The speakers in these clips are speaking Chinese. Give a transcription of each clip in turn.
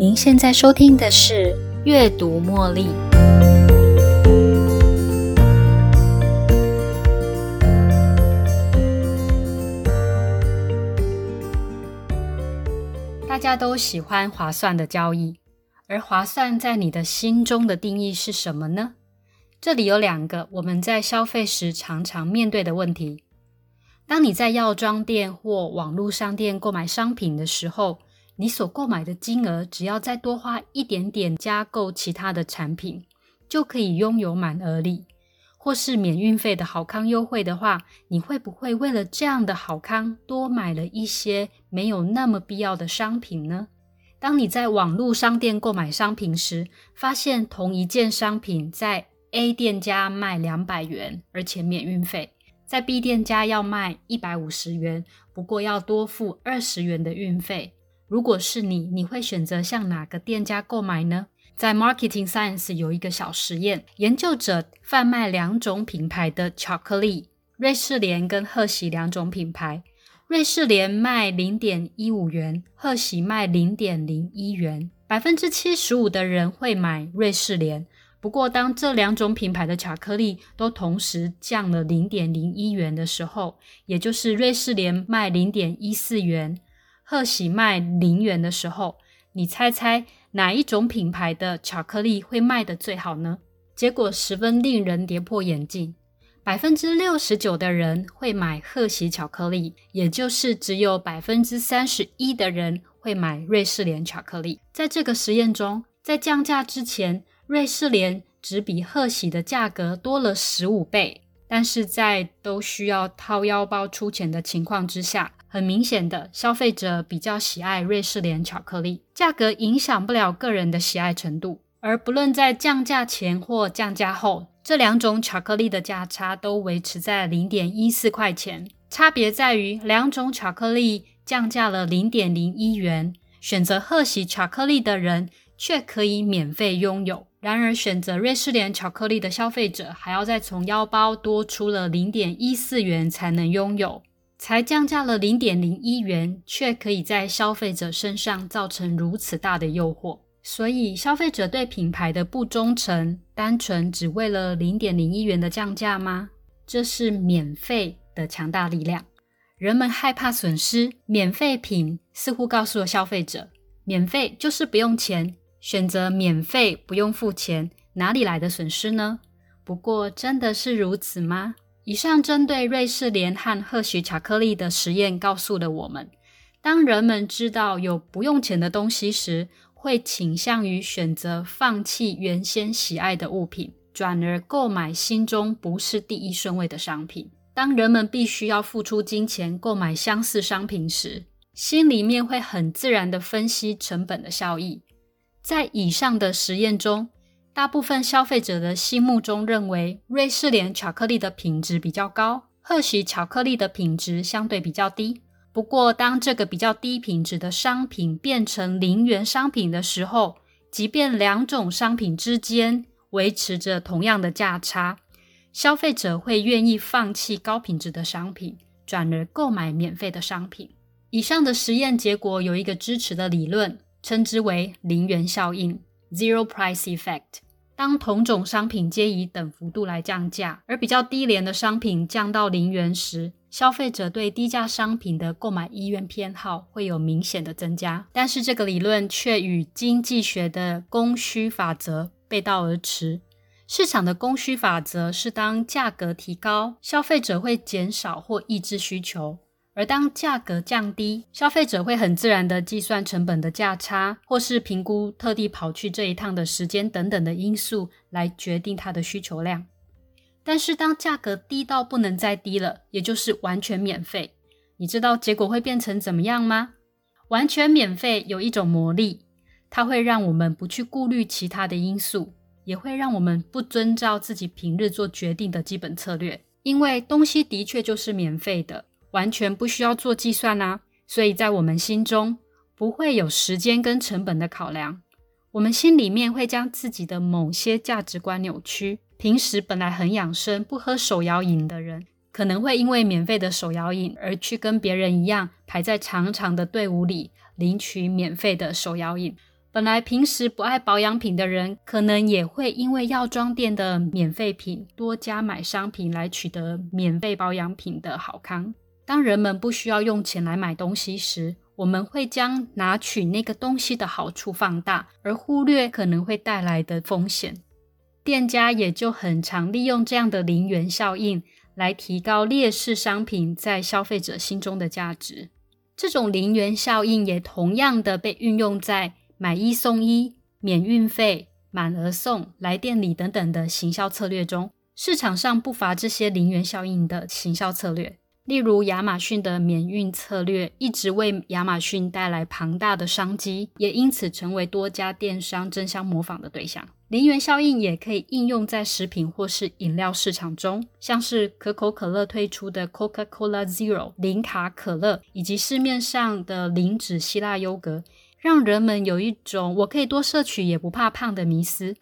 您现在收听的是阅读茉莉。大家都喜欢划算的交易，而划算在你的心中的定义是什么呢？这里有两个我们在消费时常常面对的问题。当你在药妆店或网络商店购买商品的时候，你所购买的金额只要再多花一点点加购其他的产品，就可以拥有满额礼，或是免运费的好康优惠的话，你会不会为了这样的好康多买了一些没有那么必要的商品呢？当你在网络商店购买商品时，发现同一件商品在 A 店家卖两百元，而且免运费。在 B 店家要卖一百五十元，不过要多付二十元的运费。如果是你，你会选择向哪个店家购买呢？在 Marketing Science 有一个小实验，研究者贩卖两种品牌的巧克力，瑞士莲跟贺喜两种品牌。瑞士莲卖零点一五元，贺喜卖零点零一元。百分之七十五的人会买瑞士莲。不过，当这两种品牌的巧克力都同时降了零点零一元的时候，也就是瑞士莲卖零点一四元，贺喜卖零元的时候，你猜猜哪一种品牌的巧克力会卖得最好呢？结果十分令人跌破眼镜，百分之六十九的人会买贺喜巧克力，也就是只有百分之三十一的人会买瑞士莲巧克力。在这个实验中，在降价之前。瑞士莲只比贺喜的价格多了十五倍，但是在都需要掏腰包出钱的情况之下，很明显的消费者比较喜爱瑞士莲巧克力。价格影响不了个人的喜爱程度，而不论在降价前或降价后，这两种巧克力的价差都维持在零点一四块钱。差别在于两种巧克力降价了零点零一元，选择贺喜巧克力的人却可以免费拥有。然而，选择瑞士莲巧克力的消费者还要再从腰包多出了零点一四元才能拥有，才降价了零点零一元，却可以在消费者身上造成如此大的诱惑。所以，消费者对品牌的不忠诚，单纯只为了零点零一元的降价吗？这是免费的强大力量。人们害怕损失，免费品似乎告诉了消费者，免费就是不用钱。选择免费不用付钱，哪里来的损失呢？不过真的是如此吗？以上针对瑞士莲和贺喜巧克力的实验告诉了我们：当人们知道有不用钱的东西时，会倾向于选择放弃原先喜爱的物品，转而购买心中不是第一顺位的商品。当人们必须要付出金钱购买相似商品时，心里面会很自然的分析成本的效益。在以上的实验中，大部分消费者的心目中认为瑞士莲巧克力的品质比较高，贺喜巧克力的品质相对比较低。不过，当这个比较低品质的商品变成零元商品的时候，即便两种商品之间维持着同样的价差，消费者会愿意放弃高品质的商品，转而购买免费的商品。以上的实验结果有一个支持的理论。称之为零元效应 （Zero Price Effect）。当同种商品皆以等幅度来降价，而比较低廉的商品降到零元时，消费者对低价商品的购买意愿偏好会有明显的增加。但是这个理论却与经济学的供需法则背道而驰。市场的供需法则是，当价格提高，消费者会减少或抑制需求。而当价格降低，消费者会很自然的计算成本的价差，或是评估特地跑去这一趟的时间等等的因素来决定它的需求量。但是当价格低到不能再低了，也就是完全免费，你知道结果会变成怎么样吗？完全免费有一种魔力，它会让我们不去顾虑其他的因素，也会让我们不遵照自己平日做决定的基本策略，因为东西的确就是免费的。完全不需要做计算啊，所以在我们心中不会有时间跟成本的考量。我们心里面会将自己的某些价值观扭曲。平时本来很养生、不喝手摇饮的人，可能会因为免费的手摇饮而去跟别人一样排在长长的队伍里领取免费的手摇饮。本来平时不爱保养品的人，可能也会因为药妆店的免费品，多加买商品来取得免费保养品的好康。当人们不需要用钱来买东西时，我们会将拿取那个东西的好处放大，而忽略可能会带来的风险。店家也就很常利用这样的零元效应来提高劣势商品在消费者心中的价值。这种零元效应也同样的被运用在买一送一、免运费、满额送、来店里等等的行销策略中。市场上不乏这些零元效应的行销策略。例如，亚马逊的免运策略一直为亚马逊带来庞大的商机，也因此成为多家电商争相模仿的对象。零元效应也可以应用在食品或是饮料市场中，像是可口可乐推出的 Coca-Cola Zero 零卡可乐，以及市面上的零脂希腊优格，让人们有一种我可以多摄取也不怕胖的迷思。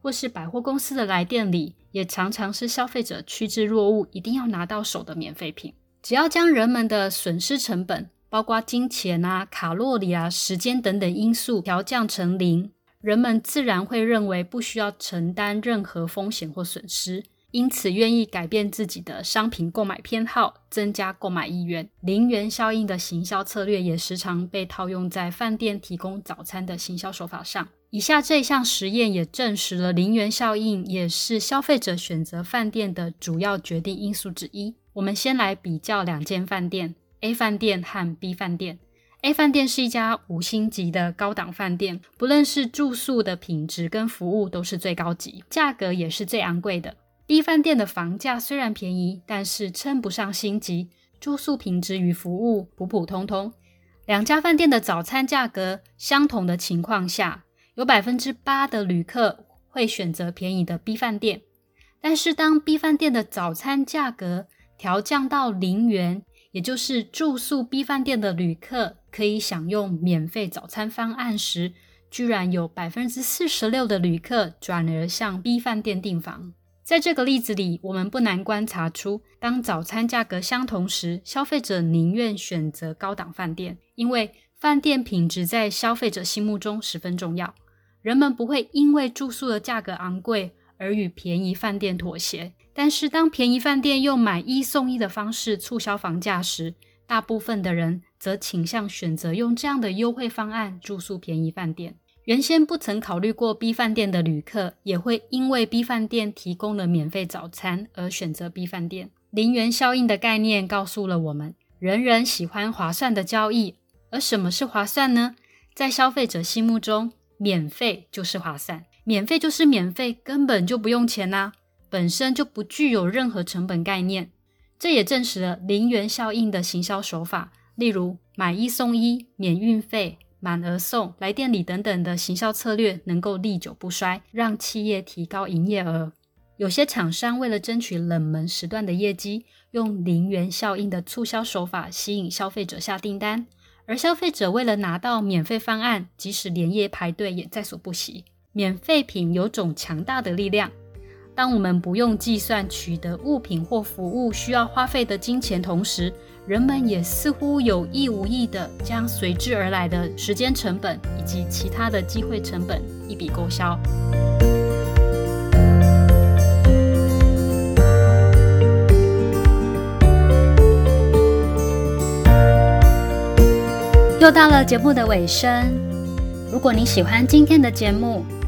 或是百货公司的来店里，也常常是消费者趋之若鹜，一定要拿到手的免费品。只要将人们的损失成本，包括金钱啊、卡路里啊、时间等等因素调降成零，人们自然会认为不需要承担任何风险或损失，因此愿意改变自己的商品购买偏好，增加购买意愿。零元效应的行销策略也时常被套用在饭店提供早餐的行销手法上。以下这一项实验也证实了零元效应也是消费者选择饭店的主要决定因素之一。我们先来比较两间饭店，A 饭店和 B 饭店。A 饭店是一家五星级的高档饭店，不论是住宿的品质跟服务都是最高级，价格也是最昂贵的。B 饭店的房价虽然便宜，但是称不上星级，住宿品质与服务普普通通。两家饭店的早餐价格相同的情况下，有百分之八的旅客会选择便宜的 B 饭店，但是当 B 饭店的早餐价格调降到零元，也就是住宿 B 饭店的旅客可以享用免费早餐方案时，居然有百分之四十六的旅客转而向 B 饭店订房。在这个例子里，我们不难观察出，当早餐价格相同时，消费者宁愿选择高档饭店，因为饭店品质在消费者心目中十分重要。人们不会因为住宿的价格昂贵而与便宜饭店妥协。但是，当便宜饭店用买一送一的方式促销房价时，大部分的人则倾向选择用这样的优惠方案住宿便宜饭店。原先不曾考虑过 B 饭店的旅客，也会因为 B 饭店提供了免费早餐而选择 B 饭店。零元效应的概念告诉了我们，人人喜欢划算的交易。而什么是划算呢？在消费者心目中，免费就是划算，免费就是免费，根本就不用钱呐。本身就不具有任何成本概念，这也证实了零元效应的行销手法，例如买一送一、免运费、满额送、来店里等等的行销策略，能够历久不衰，让企业提高营业额。有些厂商为了争取冷门时段的业绩，用零元效应的促销手法吸引消费者下订单，而消费者为了拿到免费方案，即使连夜排队也在所不惜。免费品有种强大的力量。当我们不用计算取得物品或服务需要花费的金钱同时，人们也似乎有意无意地将随之而来的时间成本以及其他的机会成本一笔勾销。又到了节目的尾声，如果你喜欢今天的节目，